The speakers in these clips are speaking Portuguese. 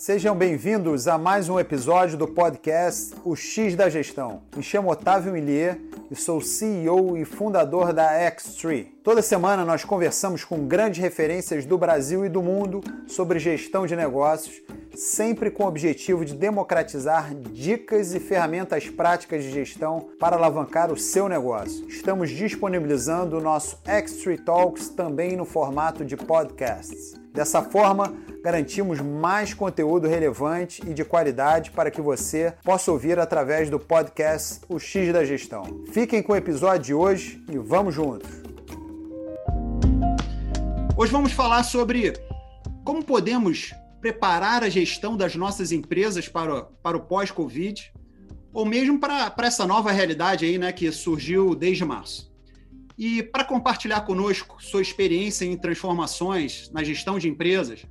Sejam bem-vindos a mais um episódio do podcast O X da Gestão. Me chamo Otávio Millier e sou CEO e fundador da X3. Toda semana nós conversamos com grandes referências do Brasil e do mundo sobre gestão de negócios, sempre com o objetivo de democratizar dicas e ferramentas práticas de gestão para alavancar o seu negócio. Estamos disponibilizando o nosso X3 Talks também no formato de podcasts. Dessa forma, garantimos mais conteúdo relevante e de qualidade para que você possa ouvir através do podcast O X da Gestão. Fiquem com o episódio de hoje e vamos juntos! Hoje vamos falar sobre como podemos preparar a gestão das nossas empresas para, para o pós-Covid, ou mesmo para, para essa nova realidade aí, né, que surgiu desde março. E para compartilhar conosco sua experiência em transformações na gestão de empresas,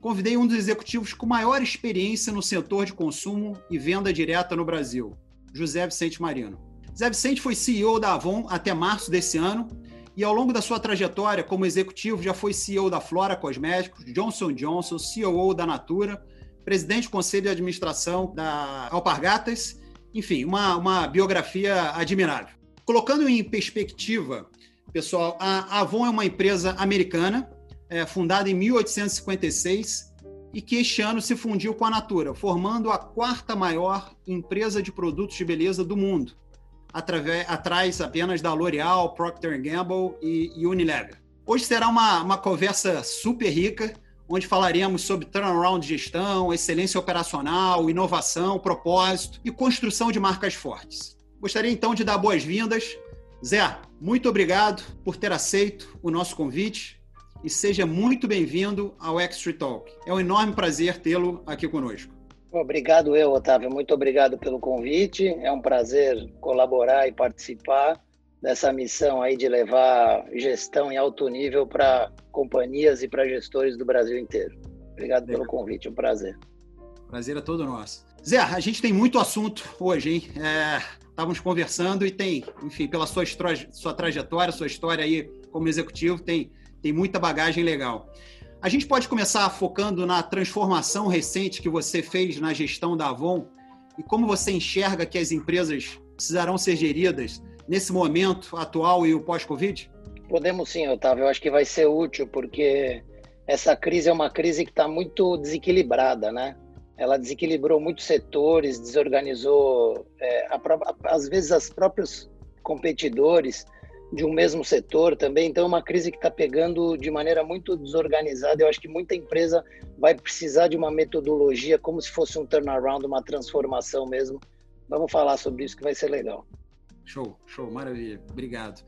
convidei um dos executivos com maior experiência no setor de consumo e venda direta no Brasil, José Vicente Marino. José Vicente foi CEO da Avon até março desse ano e ao longo da sua trajetória como executivo já foi CEO da Flora Cosméticos, Johnson Johnson, CEO da Natura, presidente do conselho de administração da Alpargatas, enfim, uma, uma biografia admirável. Colocando em perspectiva, pessoal, a Avon é uma empresa americana, é, fundada em 1856 e que este ano se fundiu com a Natura, formando a quarta maior empresa de produtos de beleza do mundo, através, atrás apenas da L'Oréal, Procter Gamble e, e Unilever. Hoje será uma, uma conversa super rica, onde falaremos sobre turnaround de gestão, excelência operacional, inovação, propósito e construção de marcas fortes. Gostaria então de dar boas-vindas. Zé, muito obrigado por ter aceito o nosso convite e seja muito bem-vindo ao Extra Talk. É um enorme prazer tê-lo aqui conosco. Obrigado eu, Otávio. Muito obrigado pelo convite. É um prazer colaborar e participar dessa missão aí de levar gestão em alto nível para companhias e para gestores do Brasil inteiro. Obrigado pelo convite, um prazer. Prazer é todo nosso. Zé, a gente tem muito assunto hoje, hein? É, estávamos conversando e tem, enfim, pela sua, sua trajetória, sua história aí como executivo, tem, tem muita bagagem legal. A gente pode começar focando na transformação recente que você fez na gestão da Avon e como você enxerga que as empresas precisarão ser geridas nesse momento atual e o pós-Covid? Podemos sim, Otávio. Eu acho que vai ser útil porque essa crise é uma crise que está muito desequilibrada, né? ela desequilibrou muitos setores, desorganizou, é, a, às vezes, as próprios competidores de um mesmo setor também. Então, é uma crise que está pegando de maneira muito desorganizada. Eu acho que muita empresa vai precisar de uma metodologia como se fosse um turnaround, uma transformação mesmo. Vamos falar sobre isso que vai ser legal. Show, show, maravilha. Obrigado.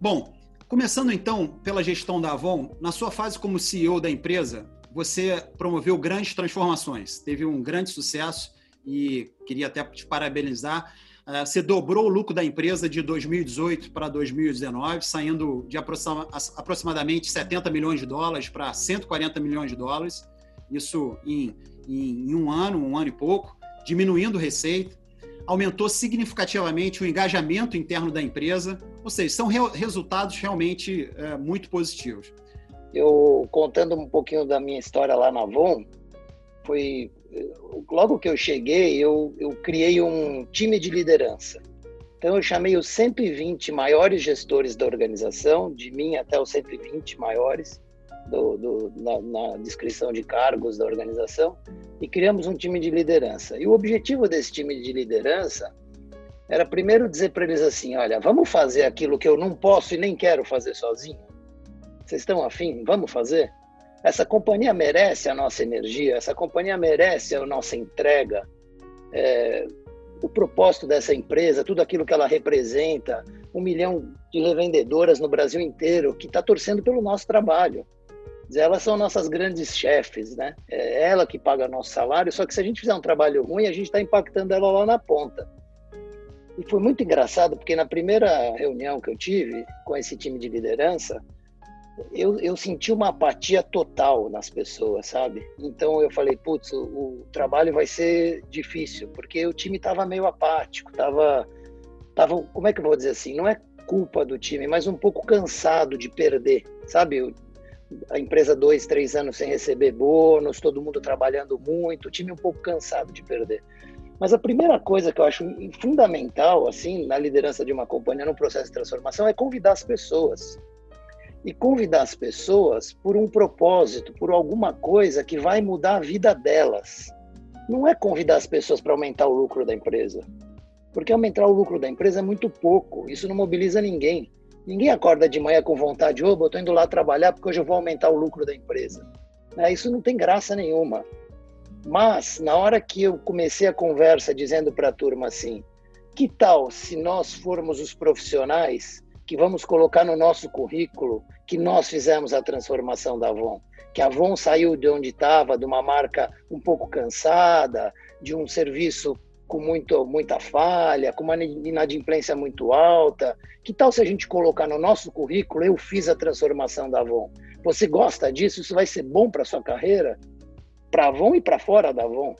Bom, começando então pela gestão da Avon, na sua fase como CEO da empresa, você promoveu grandes transformações, teve um grande sucesso e queria até te parabenizar. Ah, você dobrou o lucro da empresa de 2018 para 2019, saindo de aproximadamente 70 milhões de dólares para 140 milhões de dólares. Isso em, em, em um ano, um ano e pouco, diminuindo receita. Aumentou significativamente o engajamento interno da empresa, ou seja, são re resultados realmente é, muito positivos eu contando um pouquinho da minha história lá na Avon, foi logo que eu cheguei, eu, eu criei um time de liderança. Então eu chamei os 120 maiores gestores da organização, de mim até os 120 maiores do, do, na, na descrição de cargos da organização, e criamos um time de liderança. E o objetivo desse time de liderança era primeiro dizer para eles assim, olha, vamos fazer aquilo que eu não posso e nem quero fazer sozinho. Vocês estão afim? Vamos fazer? Essa companhia merece a nossa energia, essa companhia merece a nossa entrega, é, o propósito dessa empresa, tudo aquilo que ela representa, um milhão de revendedoras no Brasil inteiro que está torcendo pelo nosso trabalho. Elas são nossas grandes chefes, né? É ela que paga nosso salário, só que se a gente fizer um trabalho ruim, a gente está impactando ela lá na ponta. E foi muito engraçado, porque na primeira reunião que eu tive com esse time de liderança, eu, eu senti uma apatia total nas pessoas, sabe? Então eu falei, putz, o, o trabalho vai ser difícil, porque o time estava meio apático, estava, tava, como é que eu vou dizer assim? Não é culpa do time, mas um pouco cansado de perder, sabe? a empresa dois, três anos sem receber bônus, todo mundo trabalhando muito, o time um pouco cansado de perder. Mas a primeira coisa que eu acho fundamental, assim, na liderança de uma companhia no processo de transformação é convidar as pessoas. E convidar as pessoas por um propósito, por alguma coisa que vai mudar a vida delas. Não é convidar as pessoas para aumentar o lucro da empresa. Porque aumentar o lucro da empresa é muito pouco, isso não mobiliza ninguém. Ninguém acorda de manhã com vontade, ô, oh, eu estou indo lá trabalhar porque hoje eu vou aumentar o lucro da empresa. É, isso não tem graça nenhuma. Mas, na hora que eu comecei a conversa dizendo para a turma assim, que tal se nós formos os profissionais que vamos colocar no nosso currículo que nós fizemos a transformação da Avon? Que a Avon saiu de onde estava, de uma marca um pouco cansada, de um serviço com muito, muita falha, com uma inadimplência muito alta. Que tal se a gente colocar no nosso currículo, eu fiz a transformação da Avon? Você gosta disso? Isso vai ser bom para sua carreira? para Avon e para fora da Avon.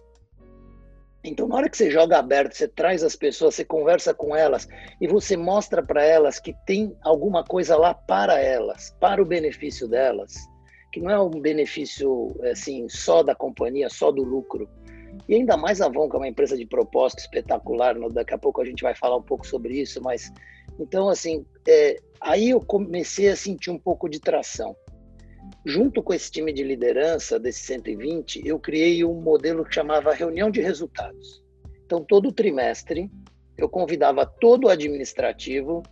Então, na hora que você joga aberto, você traz as pessoas, você conversa com elas e você mostra para elas que tem alguma coisa lá para elas, para o benefício delas, que não é um benefício assim só da companhia, só do lucro. E ainda mais a que é uma empresa de propósito espetacular, daqui a pouco a gente vai falar um pouco sobre isso, mas então assim, é, aí eu comecei a sentir um pouco de tração. Junto com esse time de liderança desse 120, eu criei um modelo que chamava reunião de resultados. Então, todo trimestre, eu convidava todo o administrativo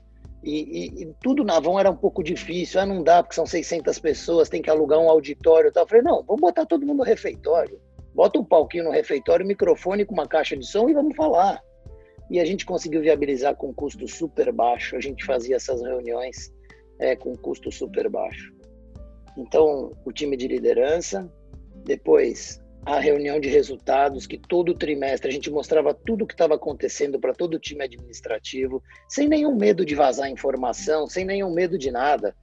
e, e, e, tudo na Avon era um pouco difícil. Ah, não dá, porque são 600 pessoas, tem que alugar um auditório e tal. Eu falei, não, vamos botar todo mundo no refeitório. Bota um palquinho no refeitório, microfone com uma caixa de som e vamos falar. E a gente conseguiu viabilizar com custo super baixo. A gente fazia essas reuniões é, com custo super baixo. Então, o time de liderança, depois a reunião de resultados, que todo trimestre a gente mostrava tudo o que estava acontecendo para todo o time administrativo, sem nenhum medo de vazar informação, sem nenhum medo de nada.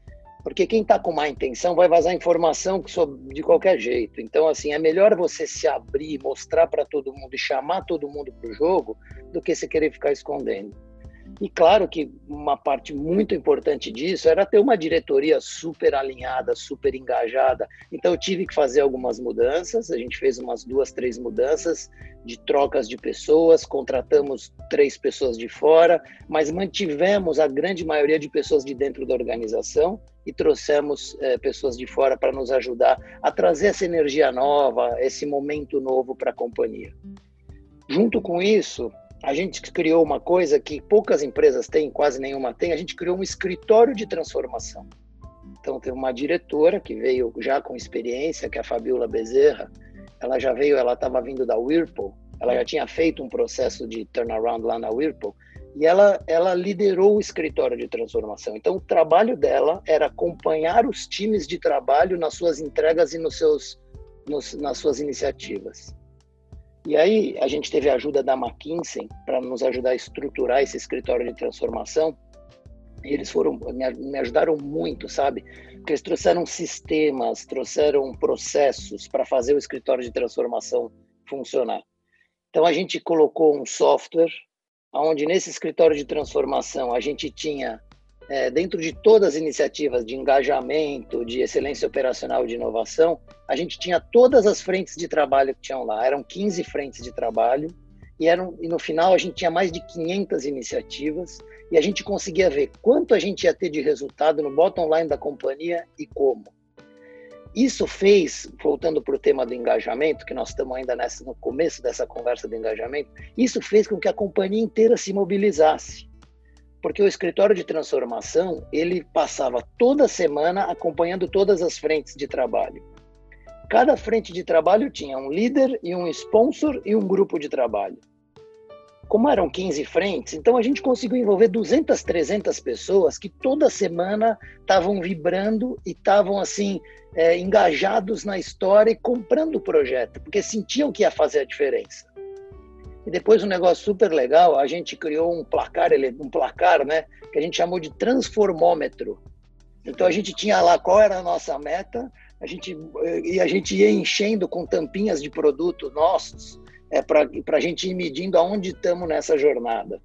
Porque quem está com má intenção vai vazar informação de qualquer jeito. Então, assim, é melhor você se abrir, mostrar para todo mundo e chamar todo mundo para o jogo do que você querer ficar escondendo. E claro que uma parte muito importante disso era ter uma diretoria super alinhada, super engajada. Então eu tive que fazer algumas mudanças, a gente fez umas duas, três mudanças de trocas de pessoas, contratamos três pessoas de fora, mas mantivemos a grande maioria de pessoas de dentro da organização e trouxemos é, pessoas de fora para nos ajudar a trazer essa energia nova, esse momento novo para a companhia. Junto com isso, a gente criou uma coisa que poucas empresas têm, quase nenhuma tem, a gente criou um escritório de transformação. Então, tem uma diretora que veio já com experiência, que é a Fabiola Bezerra. Ela já veio, ela estava vindo da Whirlpool, ela já tinha feito um processo de turnaround lá na Whirlpool, e ela, ela liderou o escritório de transformação. Então, o trabalho dela era acompanhar os times de trabalho nas suas entregas e nos seus, nos, nas suas iniciativas. E aí a gente teve a ajuda da McKinsey para nos ajudar a estruturar esse escritório de transformação. E eles foram me ajudaram muito, sabe? Porque eles trouxeram sistemas, trouxeram processos para fazer o escritório de transformação funcionar. Então a gente colocou um software onde nesse escritório de transformação a gente tinha é, dentro de todas as iniciativas de engajamento, de excelência operacional, de inovação, a gente tinha todas as frentes de trabalho que tinham lá. Eram 15 frentes de trabalho e, eram, e no final a gente tinha mais de 500 iniciativas e a gente conseguia ver quanto a gente ia ter de resultado no bottom line da companhia e como. Isso fez, voltando para o tema do engajamento, que nós estamos ainda nessa, no começo dessa conversa do engajamento, isso fez com que a companhia inteira se mobilizasse porque o escritório de transformação ele passava toda semana acompanhando todas as frentes de trabalho. Cada frente de trabalho tinha um líder e um sponsor e um grupo de trabalho. Como eram 15 frentes, então a gente conseguiu envolver 200, 300 pessoas que toda semana estavam vibrando e estavam assim é, engajados na história e comprando o projeto, porque sentiam que ia fazer a diferença. E depois um negócio super legal, a gente criou um placar, um placar, né, que a gente chamou de transformômetro. Então a gente tinha lá qual era a nossa meta, a gente e a gente ia enchendo com tampinhas de produto nossos, é para a gente ir medindo aonde estamos nessa jornada.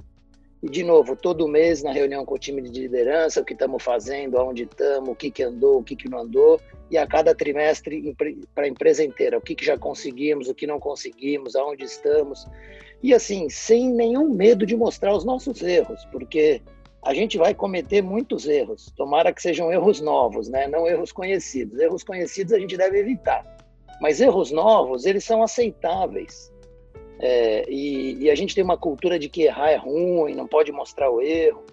E, de novo, todo mês na reunião com o time de liderança, o que estamos fazendo, aonde estamos, o que, que andou, o que, que não andou, e a cada trimestre para a empresa inteira, o que, que já conseguimos, o que não conseguimos, aonde estamos. E assim, sem nenhum medo de mostrar os nossos erros, porque a gente vai cometer muitos erros. Tomara que sejam erros novos, né? não erros conhecidos. Erros conhecidos a gente deve evitar. Mas erros novos, eles são aceitáveis. É, e, e, a gente tem uma cultura de que errar é ruim, não pode mostrar o erro.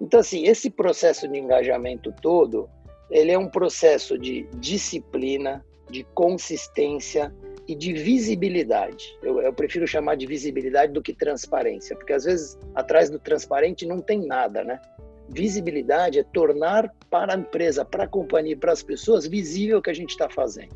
Então, assim, esse processo de engajamento todo, ele é um processo de disciplina, de consistência e de visibilidade. Eu, eu prefiro chamar de visibilidade do que transparência, porque às vezes atrás do transparente não tem nada, né? Visibilidade é tornar para a empresa, para a companhia, para as pessoas visível o que a gente está fazendo.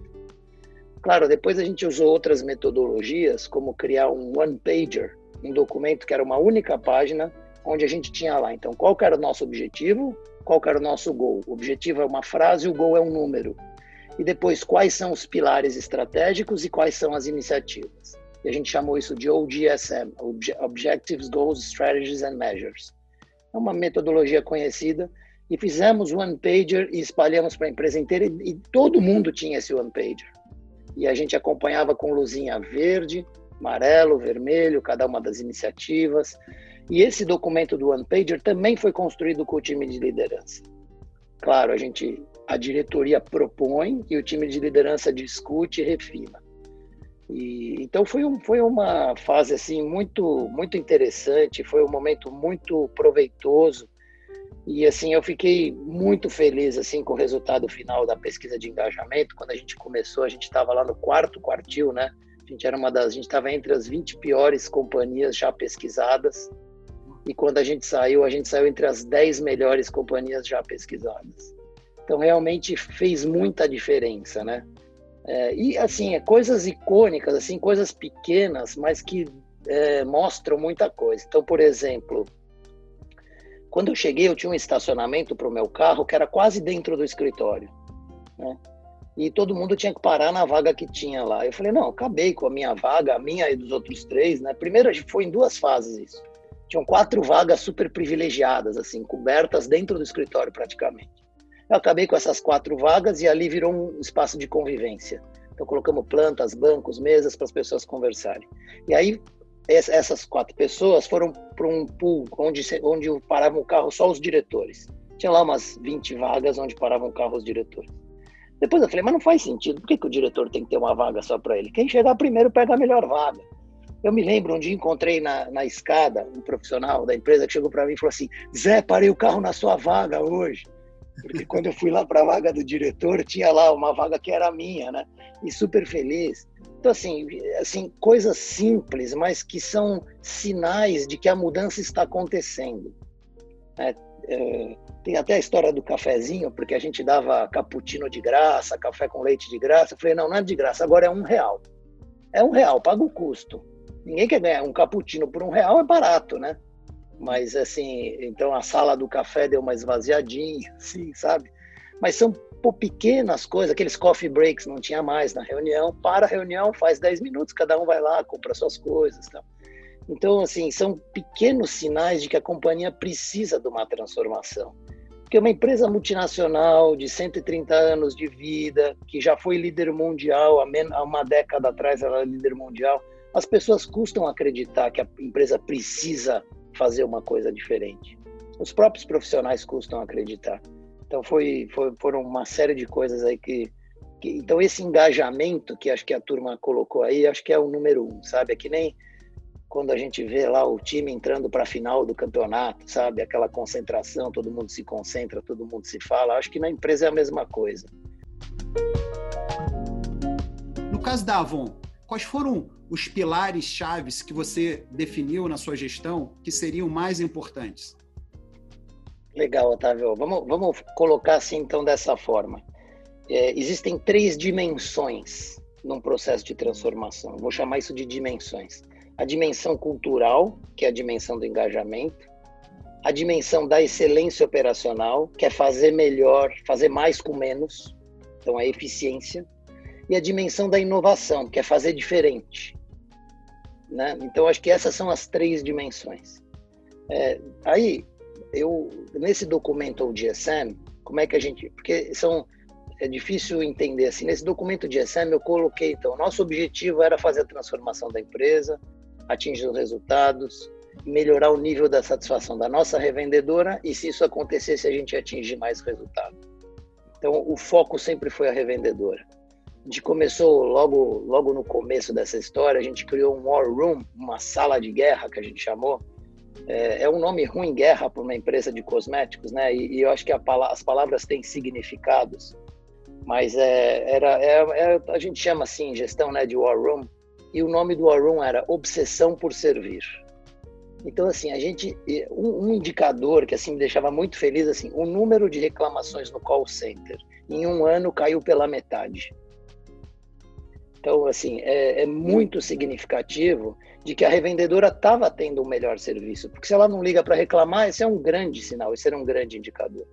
Claro, depois a gente usou outras metodologias, como criar um one-pager, um documento que era uma única página, onde a gente tinha lá, então, qual era o nosso objetivo, qual era o nosso gol. O objetivo é uma frase, o gol é um número. E depois, quais são os pilares estratégicos e quais são as iniciativas. E a gente chamou isso de OGSM, Objectives, Goals, Strategies and Measures. É uma metodologia conhecida e fizemos one pager e espalhamos para a empresa inteira e, e todo mundo tinha esse one pager e a gente acompanhava com luzinha verde, amarelo, vermelho, cada uma das iniciativas. E esse documento do One Pager também foi construído com o time de liderança. Claro, a gente, a diretoria propõe e o time de liderança discute e refina. E, então foi, um, foi uma fase assim muito muito interessante, foi um momento muito proveitoso e assim, eu fiquei muito feliz assim com o resultado final da pesquisa de engajamento. Quando a gente começou, a gente estava lá no quarto quartil, né? A gente era uma das, a gente estava entre as 20 piores companhias já pesquisadas. E quando a gente saiu, a gente saiu entre as 10 melhores companhias já pesquisadas. Então realmente fez muita diferença, né? É, e assim, é coisas icônicas, assim, coisas pequenas, mas que é, mostram muita coisa. Então, por exemplo, quando eu cheguei, eu tinha um estacionamento para o meu carro que era quase dentro do escritório. Né? E todo mundo tinha que parar na vaga que tinha lá. Eu falei, não, acabei com a minha vaga, a minha e dos outros três. Né? Primeiro, foi em duas fases isso. Tinham quatro vagas super privilegiadas, assim, cobertas dentro do escritório praticamente. Eu acabei com essas quatro vagas e ali virou um espaço de convivência. Então colocamos plantas, bancos, mesas para as pessoas conversarem. E aí essas quatro pessoas foram para um pool onde, onde paravam o carro só os diretores. Tinha lá umas 20 vagas onde paravam o carro os diretores. Depois eu falei, mas não faz sentido, por que, que o diretor tem que ter uma vaga só para ele? Quem chegar primeiro pega a melhor vaga. Eu me lembro, um dia encontrei na, na escada um profissional da empresa que chegou para mim e falou assim: Zé, parei o carro na sua vaga hoje. Porque quando eu fui lá para a vaga do diretor, tinha lá uma vaga que era minha, né? E super feliz. Então, assim, assim, coisas simples, mas que são sinais de que a mudança está acontecendo. É, é, tem até a história do cafezinho, porque a gente dava cappuccino de graça, café com leite de graça. Eu falei, não, não é de graça, agora é um real. É um real, paga o custo. Ninguém quer ganhar um cappuccino por um real, é barato, né? Mas, assim, então a sala do café deu uma esvaziadinha, assim, sabe? Mas são pequenas coisas, aqueles coffee breaks não tinha mais na reunião, para a reunião, faz 10 minutos, cada um vai lá, compra suas coisas. Então, assim, são pequenos sinais de que a companhia precisa de uma transformação. Porque uma empresa multinacional de 130 anos de vida, que já foi líder mundial, há uma década atrás ela era líder mundial, as pessoas custam acreditar que a empresa precisa fazer uma coisa diferente. Os próprios profissionais custam acreditar. Então foi, foi, foram uma série de coisas aí que, que, Então esse engajamento que acho que a turma colocou aí, acho que é o número um, sabe? É que nem quando a gente vê lá o time entrando para a final do campeonato, sabe? Aquela concentração, todo mundo se concentra, todo mundo se fala. Acho que na empresa é a mesma coisa. No caso da Avon, quais foram os pilares chaves que você definiu na sua gestão que seriam mais importantes? Legal, Otávio. Vamos, vamos colocar assim, então, dessa forma. É, existem três dimensões num processo de transformação. Vou chamar isso de dimensões. A dimensão cultural, que é a dimensão do engajamento. A dimensão da excelência operacional, que é fazer melhor, fazer mais com menos. Então, a eficiência. E a dimensão da inovação, que é fazer diferente. Né? Então, acho que essas são as três dimensões. É, aí, eu, nesse documento o DSM, como é que a gente. Porque são. É difícil entender assim. Nesse documento DSM, eu coloquei, então, nosso objetivo era fazer a transformação da empresa, atingir os resultados, melhorar o nível da satisfação da nossa revendedora e, se isso acontecesse, a gente atingir mais resultado. Então, o foco sempre foi a revendedora. A gente começou logo, logo no começo dessa história, a gente criou um war room, uma sala de guerra que a gente chamou. É, é um nome ruim, guerra, para uma empresa de cosméticos, né? E, e eu acho que a, as palavras têm significados. Mas é, era, é, é, a gente chama assim, gestão né, de war room. E o nome do war room era obsessão por servir. Então, assim, a gente. Um, indicador que assim me deixava muito feliz, assim, o número de reclamações no call center em um ano caiu pela metade. Então, assim, é, é muito significativo de que a revendedora estava tendo um melhor serviço. Porque se ela não liga para reclamar, esse é um grande sinal, esse era um grande indicador.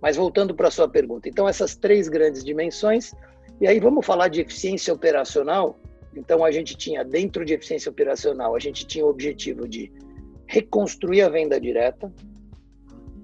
Mas voltando para a sua pergunta, então essas três grandes dimensões, e aí vamos falar de eficiência operacional. Então a gente tinha, dentro de eficiência operacional, a gente tinha o objetivo de reconstruir a venda direta.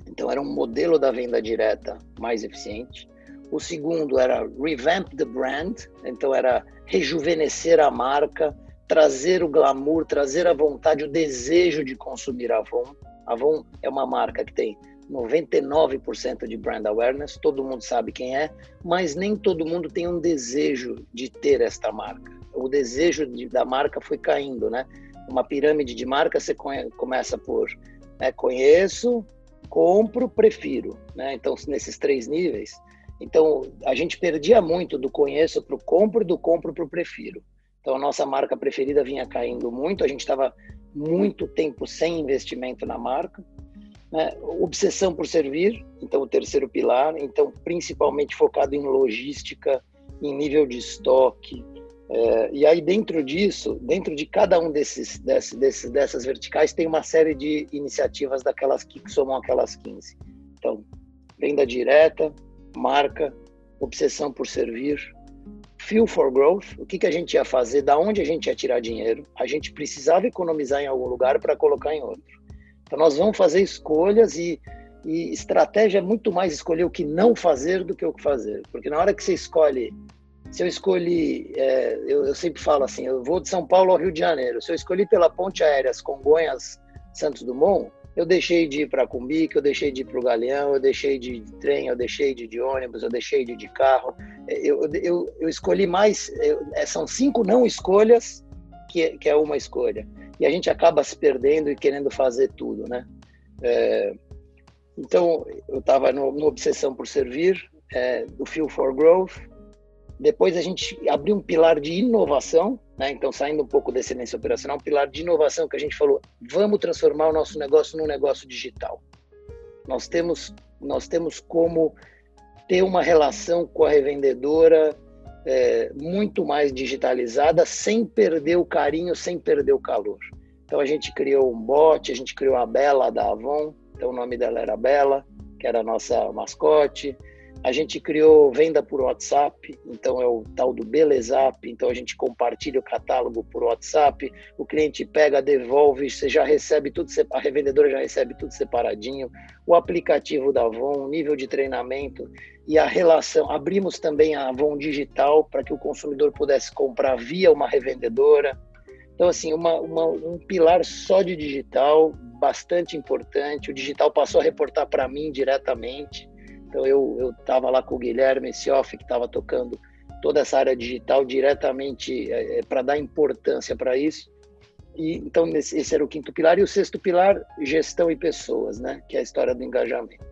Então, era um modelo da venda direta mais eficiente. O segundo era revamp the brand, então era rejuvenescer a marca, trazer o glamour, trazer a vontade, o desejo de consumir Avon. Avon é uma marca que tem 99% de brand awareness, todo mundo sabe quem é, mas nem todo mundo tem um desejo de ter esta marca. O desejo de, da marca foi caindo, né? uma pirâmide de marca, você começa por né, conheço, compro, prefiro. Né? Então, nesses três níveis. Então, a gente perdia muito do conheço para o compro do compro para o prefiro. Então, a nossa marca preferida vinha caindo muito, a gente estava muito tempo sem investimento na marca. Né? Obsessão por servir, então, o terceiro pilar. Então, principalmente focado em logística, em nível de estoque, é, e aí dentro disso, dentro de cada um desses, desses, desses, dessas verticais tem uma série de iniciativas daquelas que somam aquelas 15. Então, venda direta, marca, obsessão por servir, feel for growth, o que, que a gente ia fazer, da onde a gente ia tirar dinheiro, a gente precisava economizar em algum lugar para colocar em outro. Então nós vamos fazer escolhas e, e estratégia é muito mais escolher o que não fazer do que o que fazer, porque na hora que você escolhe se eu escolhi, é, eu, eu, sempre falo assim, eu vou de São Paulo ao Rio de Janeiro. Se eu escolhi pela ponte aérea Congonhas Santos Dumont, eu deixei de ir para Cumbica, eu deixei de ir para o Galeão, eu deixei de ir de trem, eu deixei de ir de ônibus, eu deixei de ir de carro. É, eu, eu, eu escolhi mais, eu, é, são cinco não escolhas que, que é uma escolha. E a gente acaba se perdendo e querendo fazer tudo, né? É, então, eu estava no, no Obsessão por Servir, é, do Feel for Growth, depois a gente abriu um pilar de inovação, né? então saindo um pouco da excelência operacional, um pilar de inovação que a gente falou, vamos transformar o nosso negócio num negócio digital. Nós temos, nós temos como ter uma relação com a revendedora é, muito mais digitalizada, sem perder o carinho, sem perder o calor. Então a gente criou um bot, a gente criou a Bela da Avon, então o nome dela era Bela, que era a nossa mascote. A gente criou venda por WhatsApp, então é o tal do Belezap, então a gente compartilha o catálogo por WhatsApp, o cliente pega, devolve, você já recebe tudo, a revendedora já recebe tudo separadinho, o aplicativo da Avon, nível de treinamento e a relação. Abrimos também a Avon Digital para que o consumidor pudesse comprar via uma revendedora. Então, assim, uma, uma, um pilar só de digital, bastante importante. O digital passou a reportar para mim diretamente. Então eu estava lá com o Guilherme Sioff, que estava tocando toda essa área digital diretamente é, é para dar importância para isso. E, então esse, esse, era o quinto pilar. E o sexto pilar, gestão e pessoas, né? que é a história do engajamento.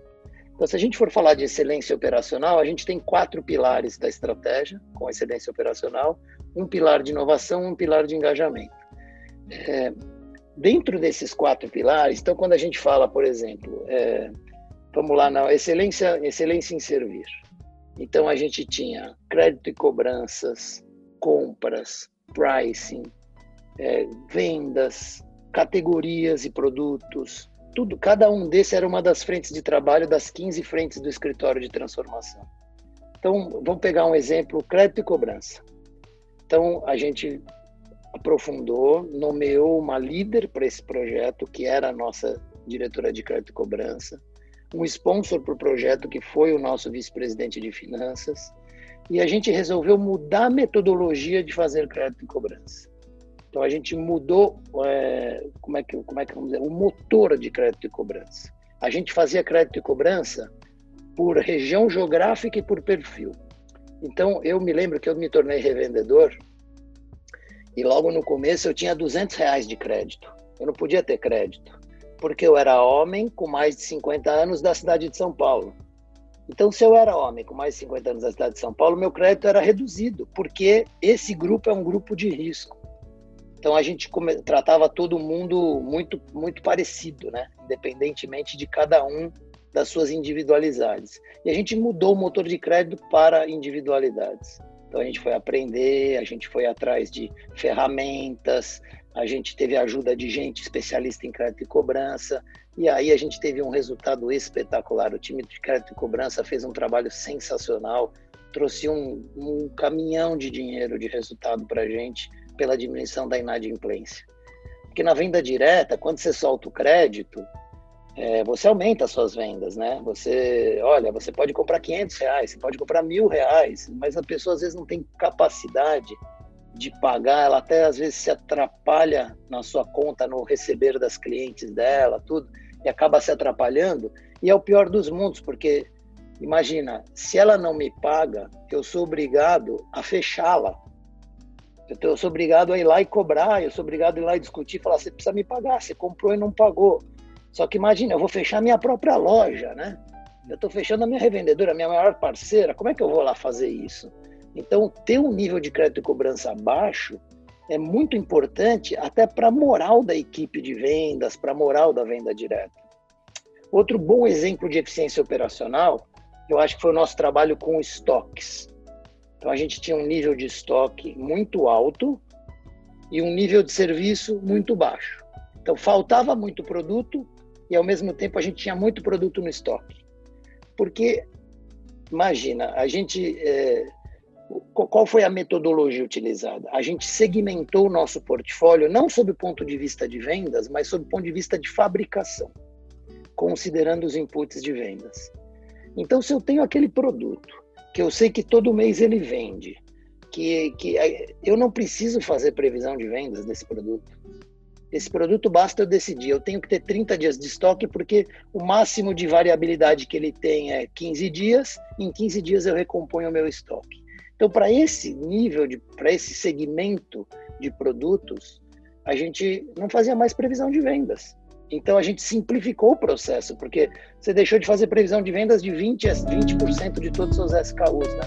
Então, se a gente for falar de excelência operacional, a gente tem quatro pilares da estratégia com excelência operacional, um pilar de inovação, um pilar de engajamento. É, dentro desses quatro pilares, então, quando a gente fala, por exemplo, é, vamos lá, na excelência, excelência em servir. Então a gente tinha crédito e cobranças, compras, pricing, é, vendas, categorias e produtos, tudo, cada um desses era uma das frentes de trabalho das 15 frentes do escritório de transformação. Então, vamos pegar um exemplo, crédito e cobrança. Então, a gente aprofundou, nomeou uma líder para esse projeto, que era a nossa diretora de crédito e cobrança, um sponsor para o projeto, que foi o nosso vice-presidente de finanças, e a gente resolveu mudar a metodologia de fazer crédito e cobrança. Então a gente mudou, é, como é que como é que vamos dizer, o motor de crédito e cobrança. A gente fazia crédito e cobrança por região geográfica e por perfil. Então eu me lembro que eu me tornei revendedor e logo no começo eu tinha 200 reais de crédito. Eu não podia ter crédito porque eu era homem com mais de 50 anos da cidade de São Paulo. Então, se eu era homem com mais de 50 anos da cidade de São Paulo, meu crédito era reduzido, porque esse grupo é um grupo de risco. Então, a gente tratava todo mundo muito, muito parecido, né? independentemente de cada um das suas individualidades. E a gente mudou o motor de crédito para individualidades. Então, a gente foi aprender, a gente foi atrás de ferramentas, a gente teve ajuda de gente especialista em crédito e cobrança, e aí a gente teve um resultado espetacular. O time de crédito e cobrança fez um trabalho sensacional, trouxe um, um caminhão de dinheiro de resultado para a gente pela diminuição da inadimplência. Porque na venda direta, quando você solta o crédito, é, você aumenta as suas vendas, né? Você, olha, você pode comprar 500 reais, você pode comprar mil reais, mas a pessoa às vezes não tem capacidade de pagar, ela até às vezes se atrapalha na sua conta no receber das clientes dela, tudo e acaba se atrapalhando. E é o pior dos mundos, porque imagina, se ela não me paga, eu sou obrigado a fechá-la. Eu sou obrigado a ir lá e cobrar, eu sou obrigado a ir lá e discutir, falar, você precisa me pagar, você comprou e não pagou. Só que imagina, eu vou fechar minha própria loja, né? Eu estou fechando a minha revendedora, a minha maior parceira, como é que eu vou lá fazer isso? Então, ter um nível de crédito e cobrança baixo é muito importante até para a moral da equipe de vendas, para a moral da venda direta. Outro bom exemplo de eficiência operacional, eu acho que foi o nosso trabalho com estoques. Então a gente tinha um nível de estoque muito alto e um nível de serviço muito baixo. Então faltava muito produto e ao mesmo tempo a gente tinha muito produto no estoque. Porque imagina, a gente é, qual foi a metodologia utilizada? A gente segmentou o nosso portfólio não sob o ponto de vista de vendas, mas sob o ponto de vista de fabricação, considerando os inputs de vendas. Então, se eu tenho aquele produto que eu sei que todo mês ele vende, que, que eu não preciso fazer previsão de vendas desse produto. Esse produto basta eu decidir. Eu tenho que ter 30 dias de estoque, porque o máximo de variabilidade que ele tem é 15 dias. Em 15 dias eu recomponho o meu estoque. Então, para esse nível, para esse segmento de produtos, a gente não fazia mais previsão de vendas. Então, a gente simplificou o processo, porque você deixou de fazer previsão de vendas de 20% a 20% de todos os seus SKUs. Né?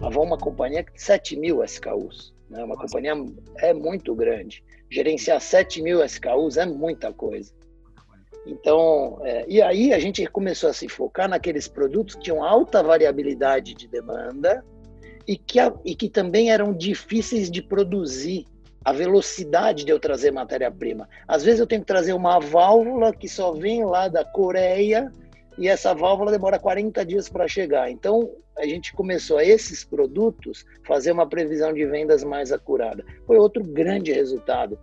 A Avon é uma companhia que tem 7 mil SKUs. Né? Uma Nossa. companhia é muito grande. Gerenciar 7 mil SKUs é muita coisa. Então, é, e aí a gente começou a se focar naqueles produtos que tinham alta variabilidade de demanda, e que, e que também eram difíceis de produzir a velocidade de eu trazer matéria-prima. Às vezes eu tenho que trazer uma válvula que só vem lá da Coreia e essa válvula demora 40 dias para chegar. Então, a gente começou a esses produtos fazer uma previsão de vendas mais acurada. Foi outro grande resultado.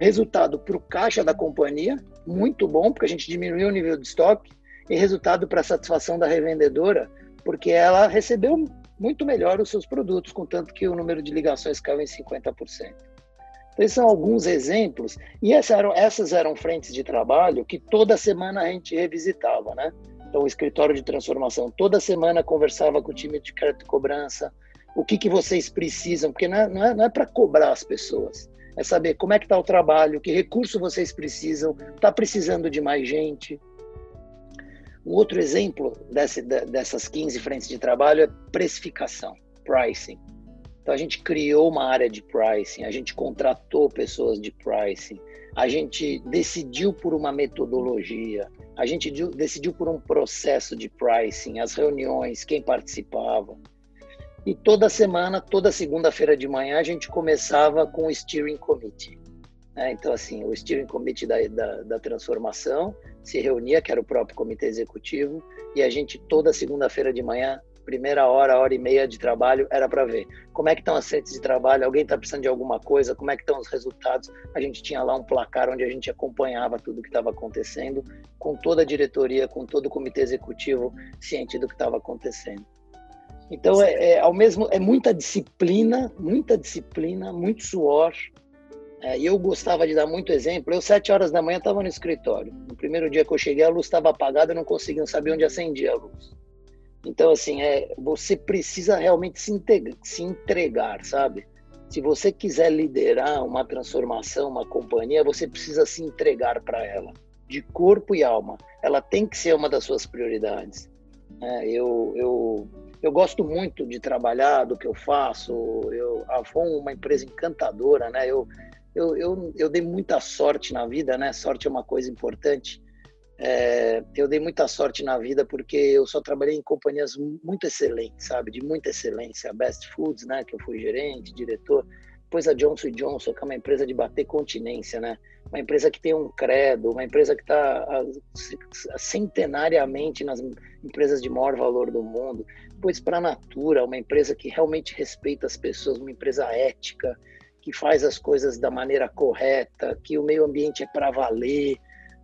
Resultado para o caixa da companhia, muito bom, porque a gente diminuiu o nível de estoque, e resultado para a satisfação da revendedora, porque ela recebeu muito melhor os seus produtos, contanto que o número de ligações caiu em 50%. Então, esses são alguns exemplos, e essas eram, essas eram frentes de trabalho que toda semana a gente revisitava, né? Então, o escritório de transformação toda semana conversava com o time de crédito e cobrança, o que, que vocês precisam, porque não é, não é, é para cobrar as pessoas, é saber como é que está o trabalho, que recurso vocês precisam, está precisando de mais gente, um outro exemplo desse, dessas 15 frentes de trabalho é precificação, pricing. Então a gente criou uma área de pricing, a gente contratou pessoas de pricing, a gente decidiu por uma metodologia, a gente decidiu por um processo de pricing, as reuniões, quem participava. E toda semana, toda segunda-feira de manhã, a gente começava com o Steering Committee. Né? Então, assim, o Steering Committee da, da, da transformação se reunia, que era o próprio comitê executivo, e a gente toda segunda-feira de manhã Primeira hora, hora e meia de trabalho era para ver como é que estão as frentes de trabalho, alguém está precisando de alguma coisa, como é que estão os resultados. A gente tinha lá um placar onde a gente acompanhava tudo o que estava acontecendo, com toda a diretoria, com todo o comitê executivo ciente do que estava acontecendo. Então é, é, ao mesmo é muita disciplina, muita disciplina, muito suor. É, e eu gostava de dar muito exemplo. Eu sete horas da manhã estava no escritório. No primeiro dia que eu cheguei, a luz estava apagada, eu não conseguia saber onde acendia a luz. Então, assim, é, você precisa realmente se, integra, se entregar, sabe? Se você quiser liderar uma transformação, uma companhia, você precisa se entregar para ela, de corpo e alma. Ela tem que ser uma das suas prioridades. É, eu, eu, eu gosto muito de trabalhar do que eu faço. Eu, a Avon é uma empresa encantadora, né? Eu, eu, eu, eu dei muita sorte na vida, né? Sorte é uma coisa importante. É, eu dei muita sorte na vida porque eu só trabalhei em companhias muito excelentes, sabe? De muita excelência. A Best Foods, né? Que eu fui gerente, diretor. Depois a Johnson Johnson, que é uma empresa de bater continência, né? Uma empresa que tem um credo, uma empresa que está centenariamente nas empresas de maior valor do mundo. Depois para a Natura, uma empresa que realmente respeita as pessoas, uma empresa ética, que faz as coisas da maneira correta, que o meio ambiente é para valer,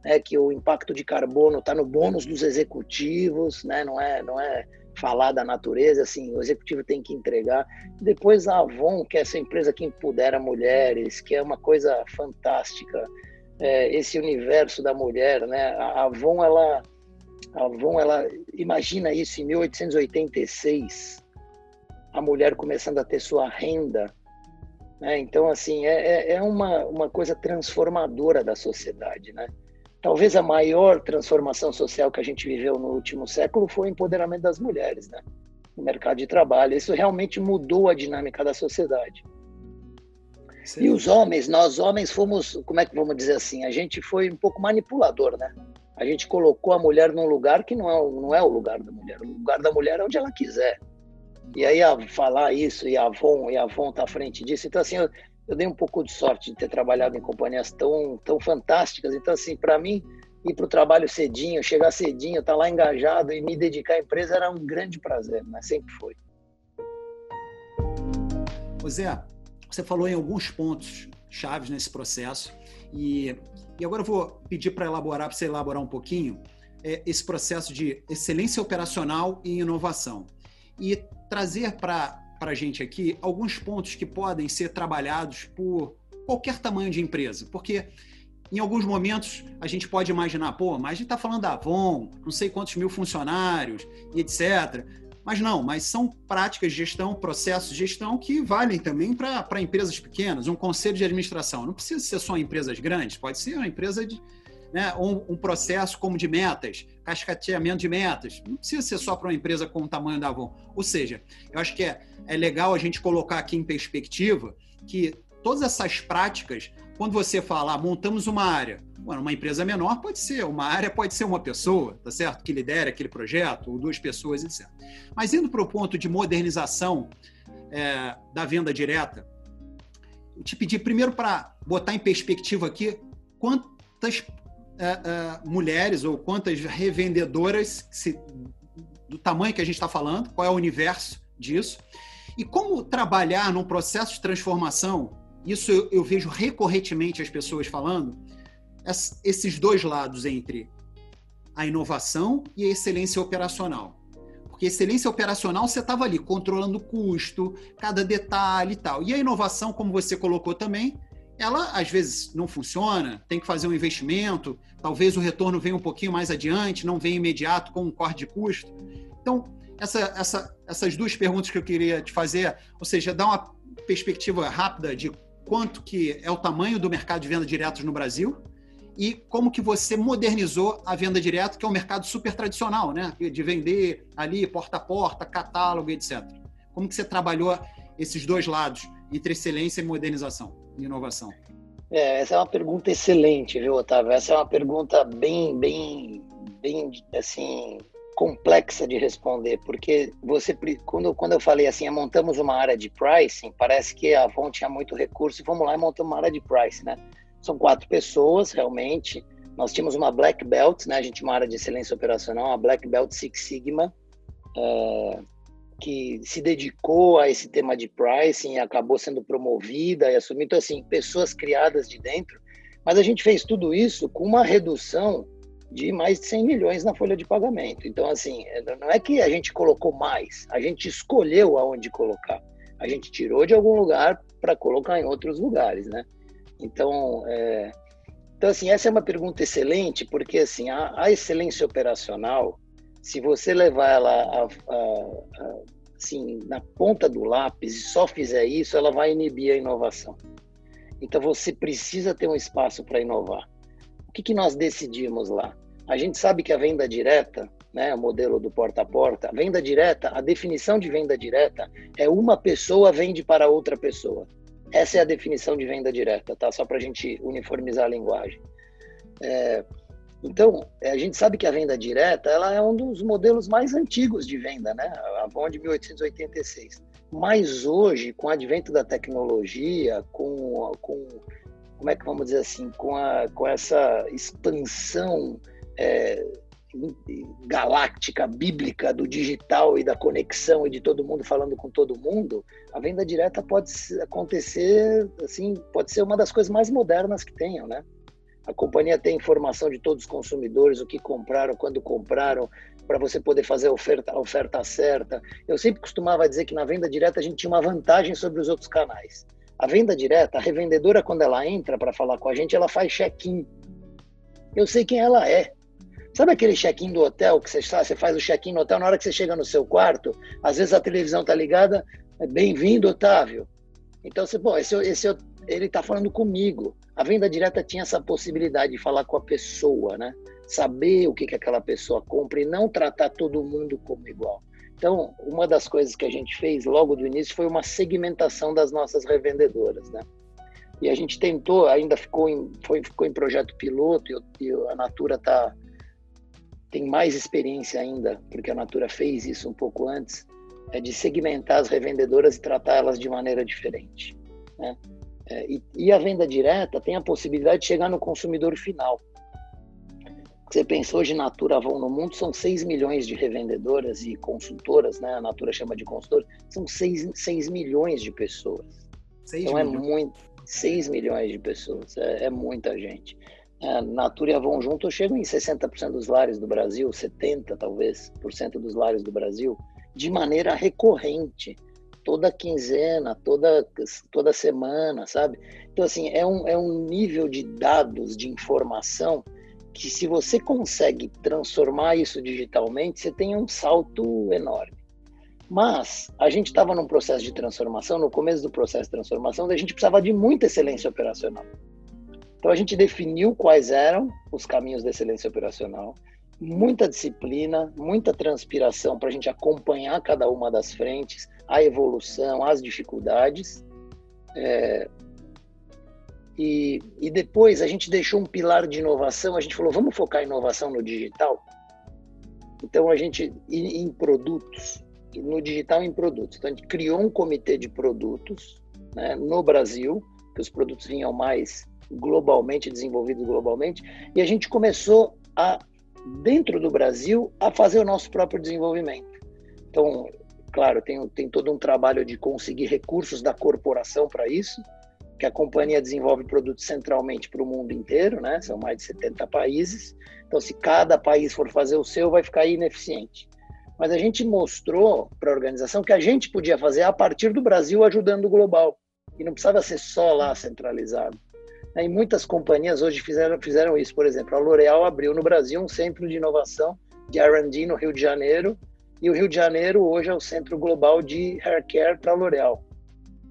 né, que o impacto de carbono está no bônus dos executivos, né, não é não é falar da natureza, assim, o executivo tem que entregar. Depois a Avon, que é essa empresa que empodera mulheres, que é uma coisa fantástica, é, esse universo da mulher, né? A Avon, ela, a Avon, ela imagina isso em 1886, a mulher começando a ter sua renda né? Então, assim, é, é, é uma, uma coisa transformadora da sociedade. Né? Talvez a maior transformação social que a gente viveu no último século foi o empoderamento das mulheres né? no mercado de trabalho. Isso realmente mudou a dinâmica da sociedade. Sim. E os homens, nós homens fomos, como é que vamos dizer assim, a gente foi um pouco manipulador, né? A gente colocou a mulher num lugar que não é, não é o lugar da mulher. O lugar da mulher é onde ela quiser. E aí a falar isso, e a Avon, e a Avon tá à frente disso. Então, assim, eu, eu dei um pouco de sorte de ter trabalhado em companhias tão, tão fantásticas. Então, assim, para mim, ir para o trabalho cedinho, chegar cedinho, estar tá lá engajado e me dedicar à empresa era um grande prazer, né? Sempre foi. Zé, você falou em alguns pontos chaves nesse processo e, e agora eu vou pedir para elaborar, para você elaborar um pouquinho é, esse processo de excelência operacional e inovação e trazer para a gente aqui alguns pontos que podem ser trabalhados por qualquer tamanho de empresa, porque em alguns momentos a gente pode imaginar, pô, mas a gente está falando da Avon, não sei quantos mil funcionários e etc. Mas não, mas são práticas de gestão, processos de gestão que valem também para empresas pequenas, um conselho de administração. Não precisa ser só empresas grandes, pode ser uma empresa de, né, um, um, processo como de metas, cascateamento de metas. Não precisa ser só para uma empresa com o tamanho da Avon. Ou seja, eu acho que é, é legal a gente colocar aqui em perspectiva que todas essas práticas, quando você fala, ah, montamos uma área, uma empresa menor pode ser, uma área pode ser uma pessoa, tá certo? Que lidera aquele projeto, ou duas pessoas, etc. Mas indo para o ponto de modernização é, da venda direta, eu te pedi primeiro para botar em perspectiva aqui quantas uh, mulheres ou quantas revendedoras se, do tamanho que a gente está falando, qual é o universo disso, e como trabalhar num processo de transformação. Isso eu, eu vejo recorrentemente as pessoas falando, esses dois lados entre a inovação e a excelência operacional. Porque excelência operacional você estava ali controlando o custo, cada detalhe e tal. E a inovação, como você colocou também, ela às vezes não funciona, tem que fazer um investimento, talvez o retorno venha um pouquinho mais adiante, não venha imediato com um corte de custo. Então, essa, essa, essas duas perguntas que eu queria te fazer, ou seja, dar uma perspectiva rápida de quanto que é o tamanho do mercado de venda diretos no Brasil e como que você modernizou a venda direta, que é um mercado super tradicional, né? De vender ali porta a porta, catálogo, etc. Como que você trabalhou esses dois lados entre excelência e modernização? Inovação? É, essa é uma pergunta excelente, viu, Otávio? Essa é uma pergunta bem, bem, bem, assim, complexa de responder, porque você, quando, quando eu falei assim, montamos uma área de pricing, parece que a Avon tinha muito recurso, vamos lá e montamos uma área de pricing, né? São quatro pessoas, realmente. Nós tínhamos uma Black Belt, né? A gente tinha uma área de excelência operacional, uma Black Belt Six Sigma. É, que se dedicou a esse tema de pricing acabou sendo promovida e assumiu. Então, assim, pessoas criadas de dentro. Mas a gente fez tudo isso com uma redução de mais de 100 milhões na folha de pagamento. Então, assim, não é que a gente colocou mais, a gente escolheu aonde colocar. A gente tirou de algum lugar para colocar em outros lugares, né? Então, é... então, assim, essa é uma pergunta excelente, porque, assim, a, a excelência operacional, se você levar ela a, a, a, assim, na ponta do lápis e só fizer isso, ela vai inibir a inovação. Então, você precisa ter um espaço para inovar. O que, que nós decidimos lá? A gente sabe que a venda direta, né, o modelo do porta a porta, a venda direta, a definição de venda direta é uma pessoa vende para outra pessoa. Essa é a definição de venda direta, tá? Só para a gente uniformizar a linguagem. É, então, a gente sabe que a venda direta ela é um dos modelos mais antigos de venda, né? A Avon de 1886. Mas hoje, com o advento da tecnologia, com, com como é que vamos dizer assim, com, a, com essa expansão é, galáctica, bíblica do digital e da conexão e de todo mundo falando com todo mundo, a venda direta pode acontecer, assim, pode ser uma das coisas mais modernas que tenham, né? A companhia tem informação de todos os consumidores, o que compraram, quando compraram, para você poder fazer a oferta, a oferta certa. Eu sempre costumava dizer que na venda direta a gente tinha uma vantagem sobre os outros canais. A venda direta, a revendedora, quando ela entra para falar com a gente, ela faz check-in. Eu sei quem ela é. Sabe aquele check-in do hotel que você, você faz o check-in no hotel na hora que você chega no seu quarto? Às vezes a televisão tá ligada. É bem-vindo, Otávio. Então, você, pô, esse, esse, ele está falando comigo. A venda direta tinha essa possibilidade de falar com a pessoa, né? Saber o que, que aquela pessoa compra e não tratar todo mundo como igual. Então, uma das coisas que a gente fez logo do início foi uma segmentação das nossas revendedoras, né? E a gente tentou, ainda ficou em, foi, ficou em projeto piloto e, e a Natura tá, tem mais experiência ainda, porque a Natura fez isso um pouco antes, é de segmentar as revendedoras e tratá-las de maneira diferente. Né? É, e, e, a venda direta tem a possibilidade de chegar no consumidor final. Você pensou hoje Natura Avon no mundo, são 6 milhões de revendedoras e consultoras, né? A Natura chama de consultores, são 6, 6 milhões de pessoas. então é milhões. é muito, 6 milhões de pessoas, é, é muita gente. A Natura e Avon juntos chegam em 60% dos lares do Brasil, 70 talvez, por cento dos lares do Brasil, de maneira recorrente toda quinzena, toda, toda semana, sabe? Então, assim, é um, é um nível de dados, de informação, que se você consegue transformar isso digitalmente, você tem um salto enorme. Mas a gente estava num processo de transformação, no começo do processo de transformação, a gente precisava de muita excelência operacional. Então a gente definiu quais eram os caminhos da excelência operacional, muita disciplina, muita transpiração para a gente acompanhar cada uma das frentes, a evolução, as dificuldades. É, e, e depois a gente deixou um pilar de inovação, a gente falou, vamos focar em inovação no digital? Então a gente, em, em produtos, no digital em produtos. Então a gente criou um comitê de produtos né, no Brasil, que os produtos vinham mais globalmente, desenvolvidos globalmente, e a gente começou a, dentro do Brasil, a fazer o nosso próprio desenvolvimento. Então, Claro, tem, tem todo um trabalho de conseguir recursos da corporação para isso, que a companhia desenvolve produtos centralmente para o mundo inteiro, né? São mais de 70 países. Então, se cada país for fazer o seu, vai ficar ineficiente. Mas a gente mostrou para a organização que a gente podia fazer a partir do Brasil, ajudando o global. E não precisava ser só lá centralizado. E muitas companhias hoje fizeram, fizeram isso. Por exemplo, a L'Oréal abriu no Brasil um centro de inovação de R&D no Rio de Janeiro, e o Rio de Janeiro hoje é o centro global de hair care para a L'Oréal,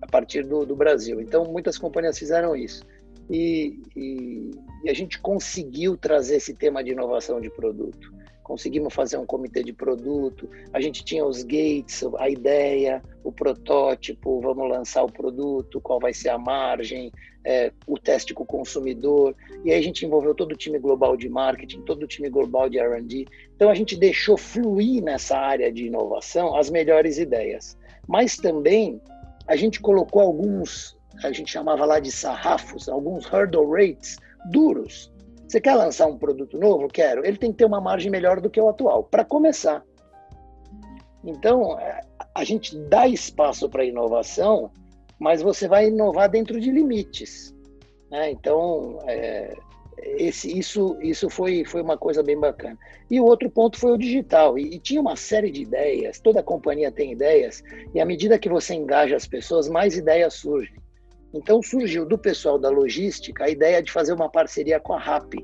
a partir do, do, Brasil. Então, muitas companhias fizeram isso. E, e, e, a gente conseguiu trazer esse tema de inovação de produto. Conseguimos fazer um comitê de produto, a gente tinha os gates, a ideia, o protótipo, vamos lançar o produto, qual vai ser a margem, é, o teste com o consumidor. E aí a gente envolveu todo o time global de marketing, todo o time global de R&D. Então a gente deixou fluir nessa área de inovação as melhores ideias. Mas também a gente colocou alguns, a gente chamava lá de sarrafos, alguns hurdle rates duros. Você quer lançar um produto novo? Quero. Ele tem que ter uma margem melhor do que o atual, para começar. Então, a gente dá espaço para inovação, mas você vai inovar dentro de limites. Né? Então, é, esse, isso, isso foi, foi uma coisa bem bacana. E o outro ponto foi o digital. E, e, tinha uma série de ideias, toda companhia tem ideias, e à medida que você engaja as pessoas, mais ideias surgem. Então surgiu do pessoal da logística a ideia de fazer uma parceria com a RAP.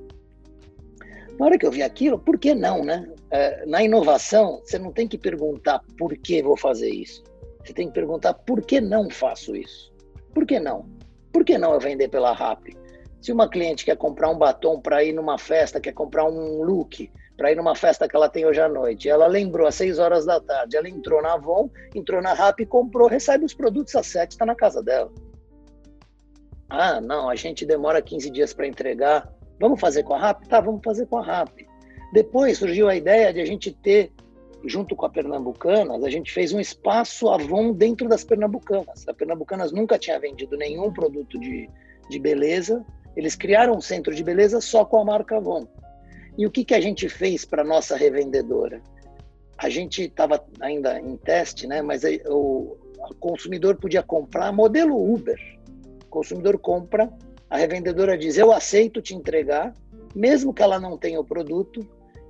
Na hora que eu vi aquilo, por que não, né? É, na inovação, você não tem que perguntar por que vou fazer isso. Você tem que perguntar por que não faço isso. Por que não? Por que não eu vender pela RAP? Se uma cliente quer comprar um batom para ir numa festa, quer comprar um look para ir numa festa que ela tem hoje à noite, ela lembrou às 6 horas da tarde, ela entrou na Avon, entrou na RAP, comprou, recebe os produtos às 7, está na casa dela. Ah, não, a gente demora 15 dias para entregar. Vamos fazer com a RAP? Tá, vamos fazer com a RAP. Depois surgiu a ideia de a gente ter, junto com a Pernambucanas, a gente fez um espaço Avon dentro das Pernambucanas. A Pernambucanas nunca tinha vendido nenhum produto de, de beleza, eles criaram um centro de beleza só com a marca Avon. E o que, que a gente fez para nossa revendedora? A gente estava ainda em teste, né? Mas o, o consumidor podia comprar modelo Uber. Consumidor compra, a revendedora diz: Eu aceito te entregar, mesmo que ela não tenha o produto,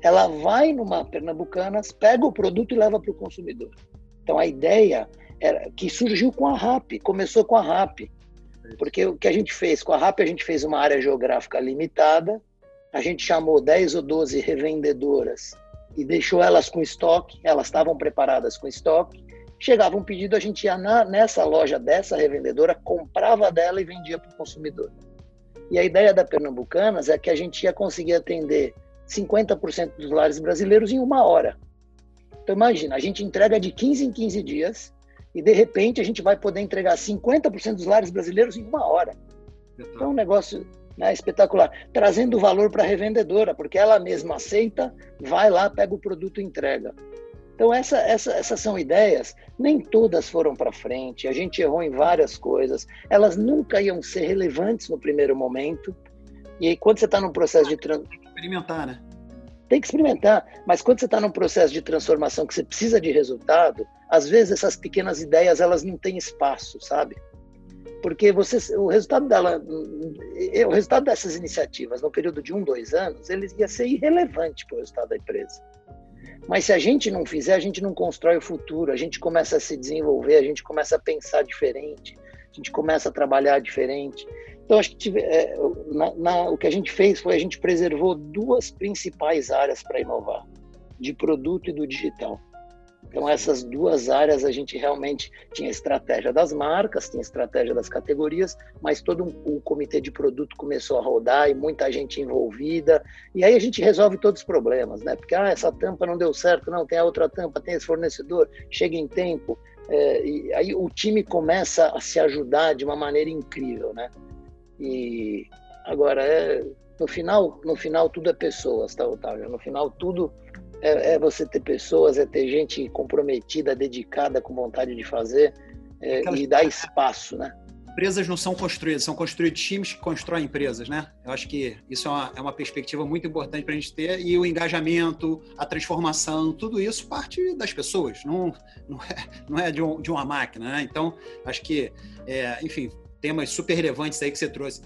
ela vai numa Pernambucanas, pega o produto e leva para o consumidor. Então a ideia era que surgiu com a RAP, começou com a RAP. Porque o que a gente fez com a RAP, a gente fez uma área geográfica limitada, a gente chamou 10 ou 12 revendedoras e deixou elas com estoque, elas estavam preparadas com estoque. Chegava um pedido, a gente ia na, nessa loja dessa revendedora, comprava dela e vendia para o consumidor. E a ideia da Pernambucanas é que a gente ia conseguir atender 50% dos lares brasileiros em uma hora. Então imagina, a gente entrega de 15 em 15 dias, e de repente a gente vai poder entregar 50% dos lares brasileiros em uma hora. Então é um negócio né, espetacular, trazendo valor para a revendedora, porque ela mesma aceita, vai lá, pega o produto e entrega. Então essa, essa, essas são ideias, nem todas foram para frente, a gente errou em várias coisas, elas nunca iam ser relevantes no primeiro momento, e aí quando você está num processo de... Trans... Experimentar, né? Tem que experimentar, mas quando você está num processo de transformação que você precisa de resultado, às vezes essas pequenas ideias elas não têm espaço, sabe? Porque você, o resultado dela, o resultado dessas iniciativas no período de um, dois anos, ele ia ser irrelevante para o resultado da empresa. Mas se a gente não fizer, a gente não constrói o futuro, a gente começa a se desenvolver, a gente começa a pensar diferente, a gente começa a trabalhar diferente. Então, acho que tive, é, na, na, o que a gente fez foi a gente preservou duas principais áreas para inovar, de produto e do digital. Então, essas duas áreas a gente realmente tinha estratégia das marcas, tinha estratégia das categorias, mas todo um, o comitê de produto começou a rodar e muita gente envolvida. E aí a gente resolve todos os problemas, né? Porque ah, essa tampa não deu certo, não, tem a outra tampa, tem esse fornecedor, chega em tempo. É, e aí o time começa a se ajudar de uma maneira incrível, né? E agora é no final, no final tudo é pessoas, tá, Otávio? No final tudo é, é você ter pessoas, é ter gente comprometida, dedicada, com vontade de fazer é, e dar espaço, né? Empresas não são construídas, são construídos times que constroem empresas, né? Eu acho que isso é uma, é uma perspectiva muito importante para a gente ter e o engajamento, a transformação, tudo isso parte das pessoas, não, não é, não é de, um, de uma máquina, né? Então, acho que, é, enfim, temas super relevantes aí que você trouxe.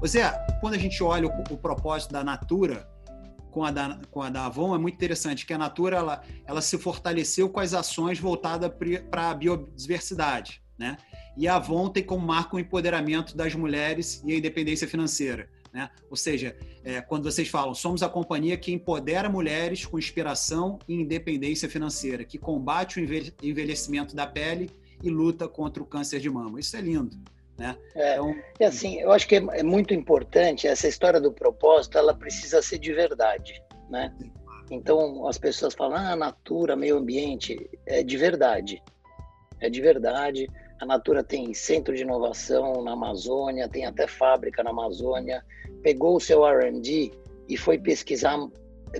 Ô Zé, quando a gente olha o, o propósito da Natura com a da, com a da Avon, é muito interessante que a Natura ela, ela se fortaleceu com as ações voltadas para a biodiversidade. Né? E a Avon tem como marco o empoderamento das mulheres e a independência financeira. Né? Ou seja, é, quando vocês falam, somos a companhia que empodera mulheres com inspiração e independência financeira, que combate o envelhecimento da pele e luta contra o câncer de mama. Isso é lindo. Né? É, então... E assim, eu acho que é, é, muito importante essa história do propósito, ela precisa ser de verdade, né? Então as pessoas falam, ah, natura, meio ambiente, é de verdade, é de verdade. A Natura tem centro de inovação na Amazônia, tem até fábrica na Amazônia. Pegou o seu R&D e foi pesquisar,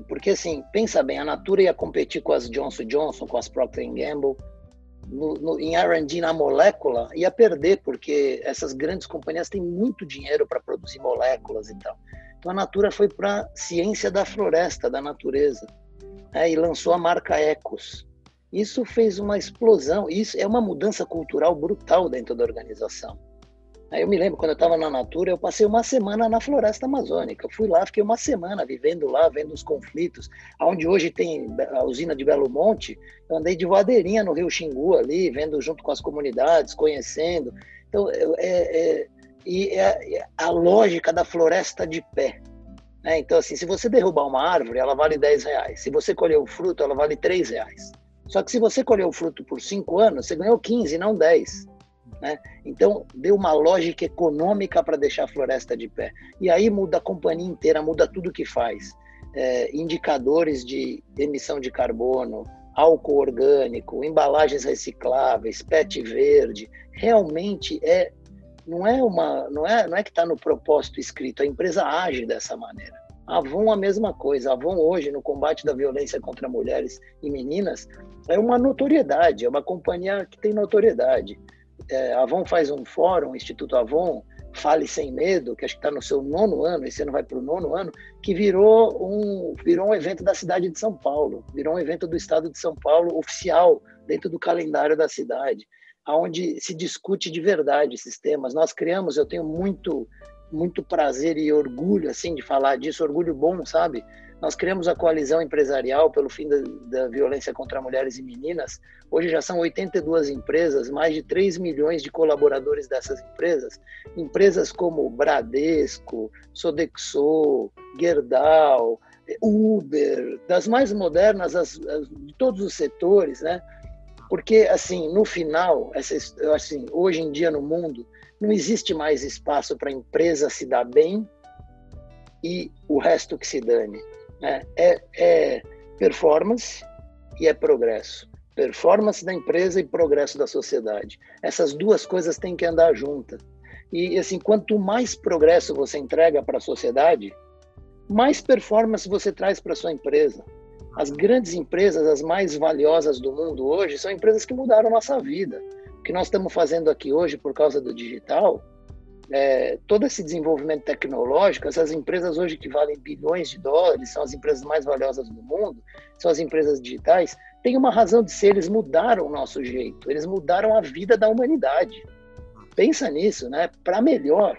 porque assim, pensa bem, a Natura ia competir com as Johnson Johnson, com as Procter Gamble, no, no, em R&D na molécula ia perder, porque essas grandes companhias têm muito dinheiro para produzir moléculas e tal. Então a Natura foi para ciência da floresta, da natureza, né, e lançou a marca Ecos. Isso fez uma explosão. Isso é uma mudança cultural brutal dentro da organização. Aí eu me lembro, quando eu estava na Natura, eu passei uma semana na floresta amazônica. Eu fui lá, fiquei uma semana vivendo lá, vendo os conflitos. Onde hoje tem a usina de Belo Monte, eu andei de voadeirinha no Rio Xingu ali, vendo junto com as comunidades, conhecendo. Então, é, é, e é, a lógica da floresta de pé. Né? Então, assim, se você derrubar uma árvore, ela vale 10 reais. Se você colher o fruto, ela vale 3 reais. Só que se você colher o fruto por 5 anos, você ganhou 15, não 10. Né? Então, deu uma lógica econômica para deixar a floresta de pé. E aí muda a companhia inteira, muda tudo que faz. É, indicadores de emissão de carbono, álcool orgânico, embalagens recicláveis, PET verde, realmente é não é uma não é não é que está no propósito escrito, a empresa age dessa maneira. A Avon a mesma coisa. A Avon hoje no combate da violência contra mulheres e meninas é uma notoriedade, é uma companhia que tem notoriedade. É, Avon faz um fórum, Instituto Avon, Fale Sem Medo, que acho que está no seu nono ano, esse ano vai para o nono ano, que virou um, virou um evento da cidade de São Paulo, virou um evento do estado de São Paulo oficial, dentro do calendário da cidade onde se discute de verdade esses temas. Nós criamos, eu tenho muito muito prazer e orgulho assim de falar disso, orgulho bom, sabe? Nós criamos a coalizão empresarial pelo fim da, da, violência contra mulheres e meninas. Hoje já são 82 empresas, mais de 3 milhões de colaboradores dessas empresas. Empresas como Bradesco, Sodexo, Gerdau, Uber, das mais modernas as, as, de todos os setores, né? Porque, assim, no final, essa, assim, hoje em dia no mundo, não existe mais espaço para a empresa se dar bem e o resto que se dane. Né? É, é performance e é progresso. Performance da empresa e progresso da sociedade. Essas duas coisas têm que andar juntas. E, assim, quanto mais progresso você entrega para a sociedade, mais performance você traz para sua empresa. As grandes empresas, as mais valiosas do mundo hoje, são empresas que mudaram nossa vida. O que nós estamos fazendo aqui hoje por causa do digital, é, todo esse desenvolvimento tecnológico, essas empresas hoje que valem bilhões de dólares, são as empresas mais valiosas do mundo, são as empresas digitais, tem uma razão de ser, eles mudaram o nosso jeito, eles mudaram a vida da humanidade. Pensa nisso, né? Para melhor.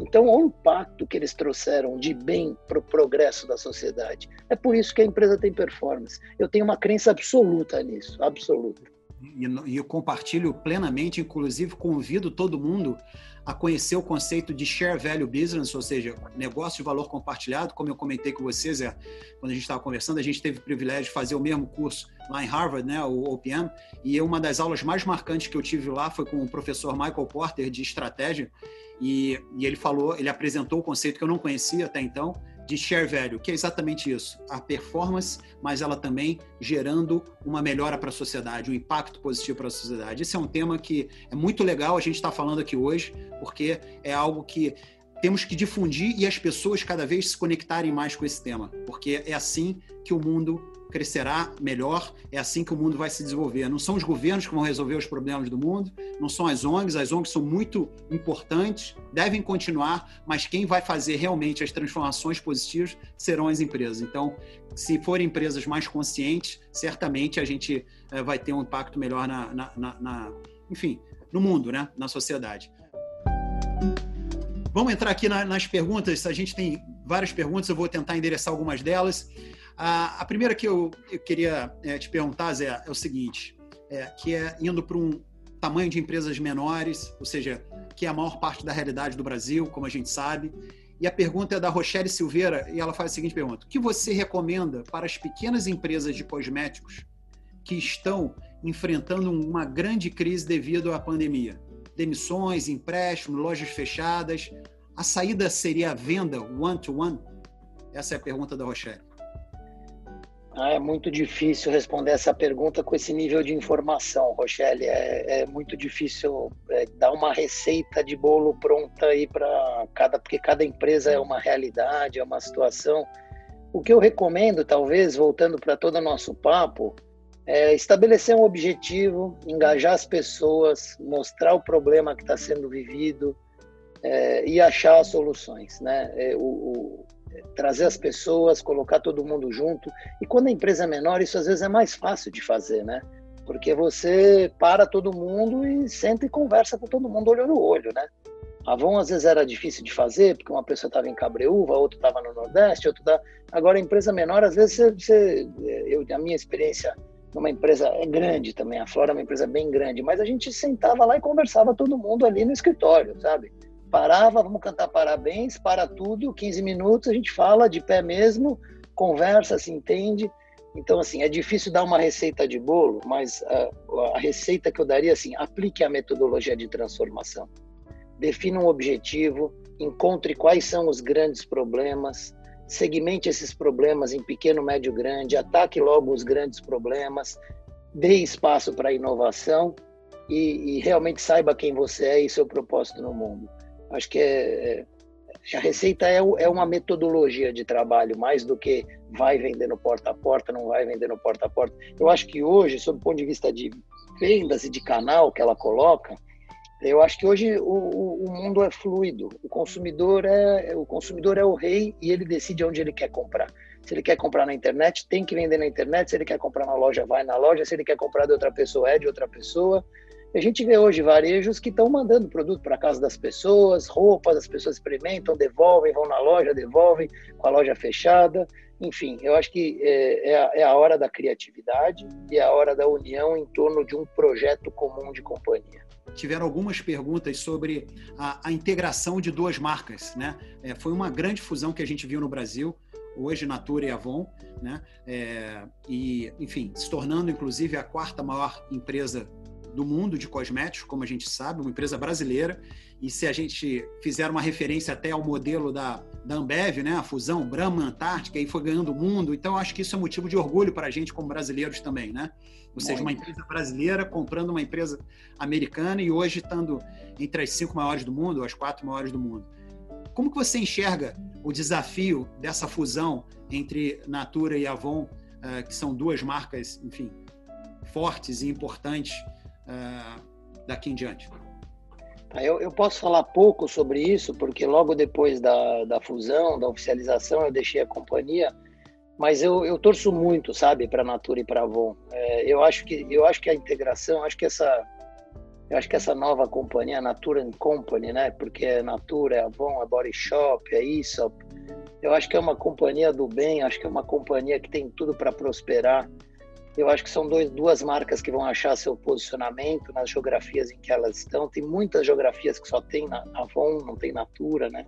Então, o impacto que eles trouxeram de bem para o progresso da sociedade. É por isso que a empresa tem performance. Eu tenho uma crença absoluta nisso, absoluta. E, eu compartilho plenamente, inclusive convido todo mundo a conhecer o conceito de share value business, ou seja, negócio de valor compartilhado, como eu comentei com vocês, é, quando a gente estava conversando, a gente teve o privilégio de fazer o mesmo curso lá em Harvard, né, o OPM, e uma das aulas mais marcantes que eu tive lá foi com o professor Michael Porter de estratégia, e, e ele falou, ele apresentou o conceito que eu não conhecia até então, de share value, que é exatamente isso, a performance, mas ela também gerando uma melhora para a sociedade, um impacto positivo para a sociedade. Esse é um tema que é muito legal a gente estar tá falando aqui hoje, porque é algo que temos que difundir e as pessoas cada vez se conectarem mais com esse tema, porque é assim que o mundo crescerá melhor, é assim que o mundo vai se desenvolver. Não são os governos que vão resolver os problemas do mundo, não são as ONGs, as ONGs são muito importantes, devem continuar, mas quem vai fazer realmente as transformações positivas serão as empresas. Então, se forem empresas mais conscientes, certamente a gente é, vai ter um impacto melhor na, na, na, na, enfim, no mundo, né? na sociedade. Vamos entrar aqui nas perguntas. A gente tem várias perguntas, eu vou tentar endereçar algumas delas. A, a primeira que eu, eu queria é, te perguntar, Zé, é o seguinte, é, que é indo para um tamanho de empresas menores, ou seja, que é a maior parte da realidade do Brasil, como a gente sabe. E a pergunta é da Rochelle Silveira, e ela faz a seguinte pergunta: O que você recomenda para as pequenas empresas de cosméticos que estão enfrentando uma grande crise devido à pandemia? Demissões, empréstimos, lojas fechadas. A saída seria a venda one-to-one? -one? Essa é a pergunta da Rochelle. Ah, é muito difícil responder essa pergunta com esse nível de informação, Rochelle. É, é muito difícil é, dar uma receita de bolo pronta aí para cada, porque cada empresa é uma realidade, é uma situação. O que eu recomendo, talvez, voltando para todo o nosso papo, é estabelecer um objetivo, engajar as pessoas, mostrar o problema que está sendo vivido é, e achar soluções, né? É, o, o trazer as pessoas, colocar todo mundo junto. E quando a empresa é menor, isso às vezes é mais fácil de fazer, né? porque você para todo mundo e senta e conversa com todo mundo olho no olho, né? Avon às vezes era difícil de fazer, porque uma pessoa estava em Cabreúva, outra estava no Nordeste, outra tá... Agora, empresa menor, às vezes você, você, eu, a minha experiência numa empresa é grande também, a Flora é uma empresa bem grande, mas a gente sentava lá e conversava todo mundo ali no escritório, sabe? Parava, vamos cantar parabéns, para tudo, 15 minutos, a gente fala de pé mesmo, conversa, se entende. Então, assim, é difícil dar uma receita de bolo, mas a, a receita que eu daria, assim, aplique a metodologia de transformação defina um objetivo, encontre quais são os grandes problemas, segmente esses problemas em pequeno, médio, grande, ataque logo os grandes problemas, dê espaço para a inovação e, e, realmente saiba quem você é e seu propósito no mundo. Acho que é, é, a receita é, é uma metodologia de trabalho, mais do que vai vendendo porta a porta, não vai vendendo porta a porta. Eu acho que hoje, sob o ponto de vista de vendas e de canal que ela coloca, eu acho que hoje o, o, mundo é fluido. O consumidor é o consumidor é o rei e ele decide onde ele quer comprar. Se ele quer comprar na internet, tem que vender na internet. Se ele quer comprar na loja, vai na loja. Se ele quer comprar de outra pessoa, é de outra pessoa. A gente vê hoje varejos que estão mandando produto para casa das pessoas, roupas, as pessoas experimentam, devolvem, vão na loja, devolvem com a loja fechada. Enfim, eu acho que é, é, a, é a hora da criatividade e é a hora da união em torno de um projeto comum de companhia tiveram algumas perguntas sobre a, a integração de duas marcas. Né? É, foi uma grande fusão que a gente viu no Brasil, hoje Natura e Avon, né? É, e, enfim, se tornando inclusive a quarta maior empresa do mundo de cosméticos, como a gente sabe, uma empresa brasileira. E se a gente fizer uma referência até ao modelo da, da Ambev, né, a fusão Brahma Antártica, e foi ganhando o mundo. Então, acho que isso é motivo de orgulho para a gente como brasileiros também, né? Ou seja, uma empresa brasileira comprando uma empresa americana e hoje estando entre as cinco maiores do mundo, as quatro maiores do mundo. Como que você enxerga o desafio dessa fusão entre Natura e Avon, uh, que são duas marcas, enfim, fortes e importantes uh, daqui em diante? Tá, eu, eu, posso falar pouco sobre isso, porque logo depois da, da fusão, da oficialização, eu deixei a companhia mas eu, eu torço muito, sabe, para a Natura e para a Avon. É, eu acho que eu acho que a integração, acho que essa eu acho que essa nova companhia, a Natura Company, né? Porque é Natura, é Avon, é Body Shop, é Aesop. Eu acho que é uma companhia do bem, acho que é uma companhia que tem tudo para prosperar. Eu acho que são dois, duas marcas que vão achar seu posicionamento nas geografias em que elas estão. Tem muitas geografias que só tem na Avon, não tem Natura, né?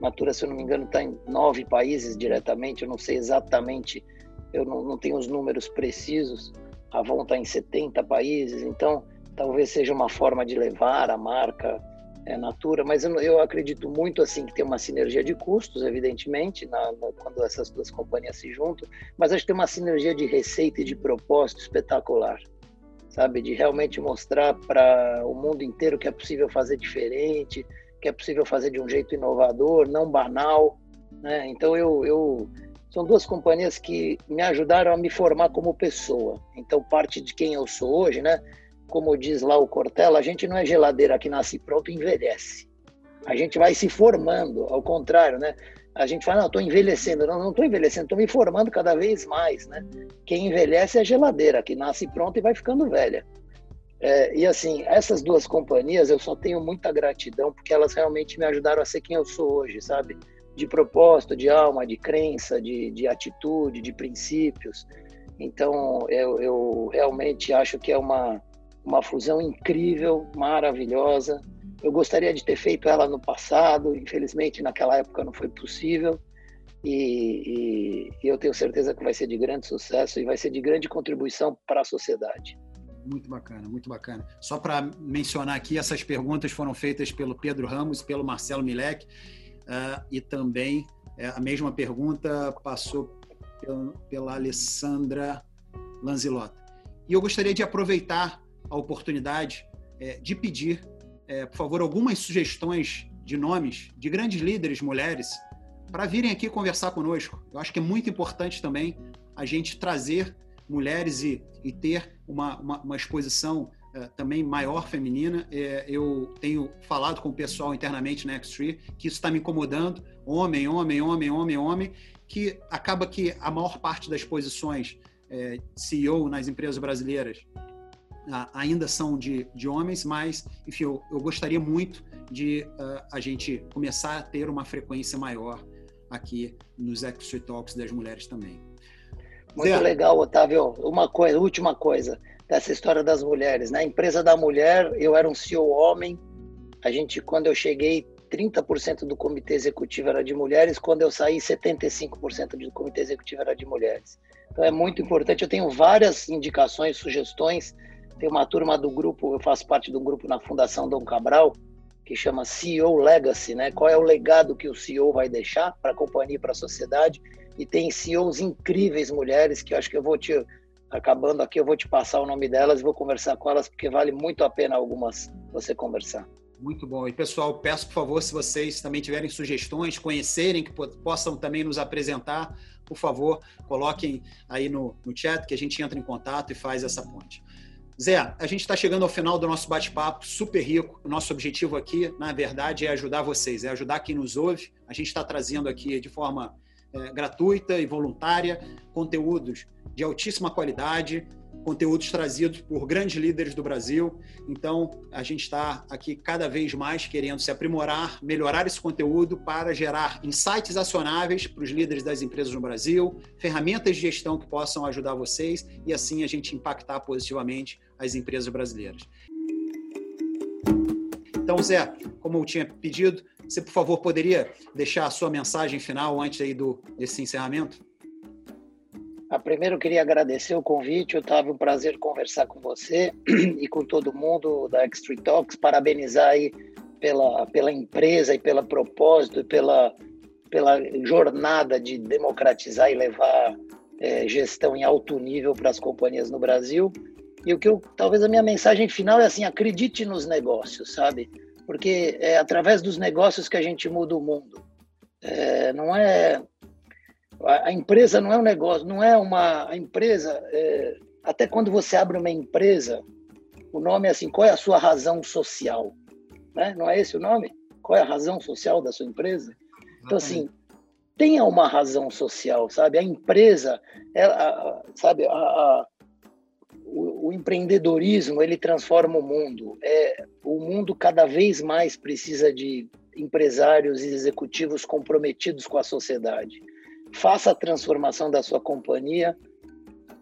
Natura, se eu não me engano, está em nove países diretamente, eu não sei exatamente, eu não, não tenho os números precisos. A Avon está em 70 países, então talvez seja uma forma de levar a marca é, Natura, mas eu, eu, acredito muito assim que tem uma sinergia de custos, evidentemente, na, na, quando essas duas companhias se juntam, mas acho que tem uma sinergia de receita e de propósito espetacular, sabe? De realmente mostrar para o mundo inteiro que é possível fazer diferente, que é possível fazer de um jeito inovador, não banal. Né? Então, eu, eu são duas companhias que me ajudaram a me formar como pessoa. Então, parte de quem eu sou hoje, né? Como diz lá o Cortella, a gente não é geladeira que nasce pronto e envelhece. A gente vai se formando, ao contrário, né? A gente fala, não, estou envelhecendo. Não, não estou envelhecendo, estou me formando cada vez mais, né? Quem envelhece é a geladeira, que nasce pronta e vai ficando velha. É, e assim, essas duas companhias eu só tenho muita gratidão porque elas realmente me ajudaram a ser quem eu sou hoje, sabe? De propósito, de alma, de crença, de, de atitude, de princípios. Então, eu, eu realmente acho que é uma, uma fusão incrível, maravilhosa. Eu gostaria de ter feito ela no passado, infelizmente naquela época não foi possível. E, e, e eu tenho certeza que vai ser de grande sucesso e vai ser de grande contribuição para a sociedade. Muito bacana, muito bacana. Só para mencionar aqui, essas perguntas foram feitas pelo Pedro Ramos pelo Marcelo Milek, uh, e também uh, a mesma pergunta passou pela Alessandra Lanzilota. E eu gostaria de aproveitar a oportunidade uh, de pedir, eh, por favor, algumas sugestões de nomes de grandes líderes mulheres para virem aqui conversar conosco. Eu acho que é muito importante também a gente trazer mulheres e, e ter uma, uma, uma exposição uh, também maior feminina. É, eu tenho falado com o pessoal internamente na X3 que isso está me incomodando. Homem, homem, homem, homem, homem, que acaba que a maior parte das posições é, CEO nas empresas brasileiras ainda são de, de homens, mas, enfim, eu, eu gostaria muito de uh, a gente começar a ter uma frequência maior aqui nos Extra Talks das mulheres também. Muito Zé. legal, Otávio. Uma coisa, última coisa dessa história das mulheres. Na né? empresa da mulher, eu era um CEO homem. A gente, quando eu cheguei, 30% do comitê executivo era de mulheres. Quando eu saí, 75% do comitê executivo era de mulheres. Então é muito importante. Eu tenho várias indicações, sugestões. Tem uma turma do grupo, eu faço parte do grupo na Fundação Dom Cabral, que chama CEO Legacy, né? Qual é o legado que o CEO vai deixar para a companhia e para a sociedade? E tem CEOs incríveis mulheres que eu acho que eu vou te acabando aqui, eu vou te passar o nome delas e vou conversar com elas porque vale muito a pena algumas você conversar. Muito bom. E pessoal, peço por favor, se vocês também tiverem sugestões, conhecerem, que possam também nos apresentar, por favor, coloquem aí no, no chat que a gente entra em contato e faz essa ponte. Zé, a gente está chegando ao final do nosso bate-papo super rico. O nosso objetivo aqui, na verdade, é ajudar vocês, é ajudar quem nos ouve. A gente está trazendo aqui de forma é, gratuita e voluntária conteúdos de altíssima qualidade, conteúdos trazidos por grandes líderes do Brasil. Então, a gente está aqui cada vez mais querendo se aprimorar, melhorar esse conteúdo para gerar insights acionáveis para os líderes das empresas no Brasil, ferramentas de gestão que possam ajudar vocês e assim a gente impactar positivamente as empresas brasileiras. Então, Zé, como eu tinha pedido, você, por favor, poderia deixar a sua mensagem final antes aí do, desse encerramento? Ah, primeiro, eu queria agradecer o convite, Otávio, um prazer conversar com você e com todo mundo da Extreme Talks, parabenizar aí pela, pela empresa e pelo propósito e pela, pela jornada de democratizar e levar é, gestão em alto nível para as companhias no Brasil. E o que eu, talvez a minha mensagem final é assim, acredite nos negócios, sabe? Porque é através dos negócios que a gente muda o mundo. É, não é a, empresa não é um negócio, não é uma a empresa. É, até quando você abre uma empresa, o nome é assim: qual é a sua razão social? Né? Não é esse o nome? Qual é a razão social da sua empresa? Então, assim, tenha uma razão social, sabe? A empresa, ela, sabe, a, a, o, empreendedorismo ele transforma o mundo. É, o mundo cada vez mais precisa de empresários e executivos comprometidos com a sociedade faça a transformação da sua companhia.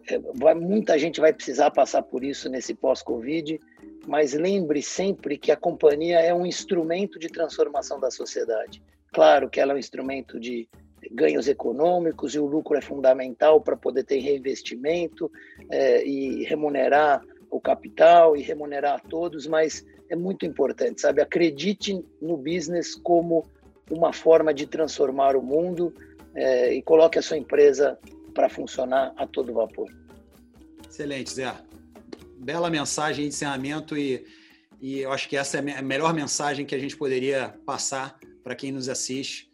É, vai, muita gente vai precisar passar por isso nesse pós-Covid, mas lembre sempre que a companhia é um instrumento de transformação da sociedade. Claro que ela é um instrumento de ganhos econômicos e o lucro é fundamental para poder ter reinvestimento é, e remunerar o capital e remunerar a todos, mas é muito importante, sabe? Acredite no business como uma forma de transformar o mundo é, e coloque a sua empresa para funcionar a todo vapor. Excelente, Zé. Bela mensagem de encerramento e, e eu acho que essa é a melhor mensagem que a gente poderia passar para quem nos assiste,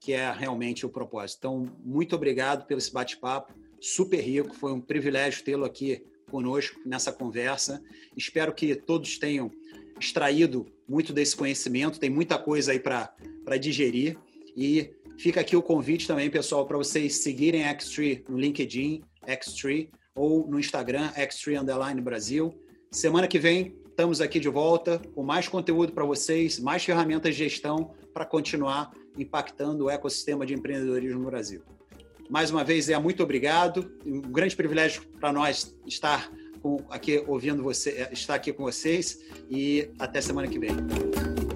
que é realmente o propósito. Então, muito obrigado pelo esse bate-papo, super rico, foi um privilégio tê-lo aqui conosco nessa conversa. Espero que todos tenham extraído muito desse conhecimento, tem muita coisa aí para digerir e Fica aqui o convite também, pessoal, para vocês seguirem Xtree no LinkedIn, Xtree, ou no Instagram, Xtree Underline Brasil. Semana que vem estamos aqui de volta com mais conteúdo para vocês, mais ferramentas de gestão para continuar impactando o ecossistema de empreendedorismo no Brasil. Mais uma vez, é muito obrigado. Um grande privilégio para nós estar aqui ouvindo você, estar aqui com vocês e até semana que vem.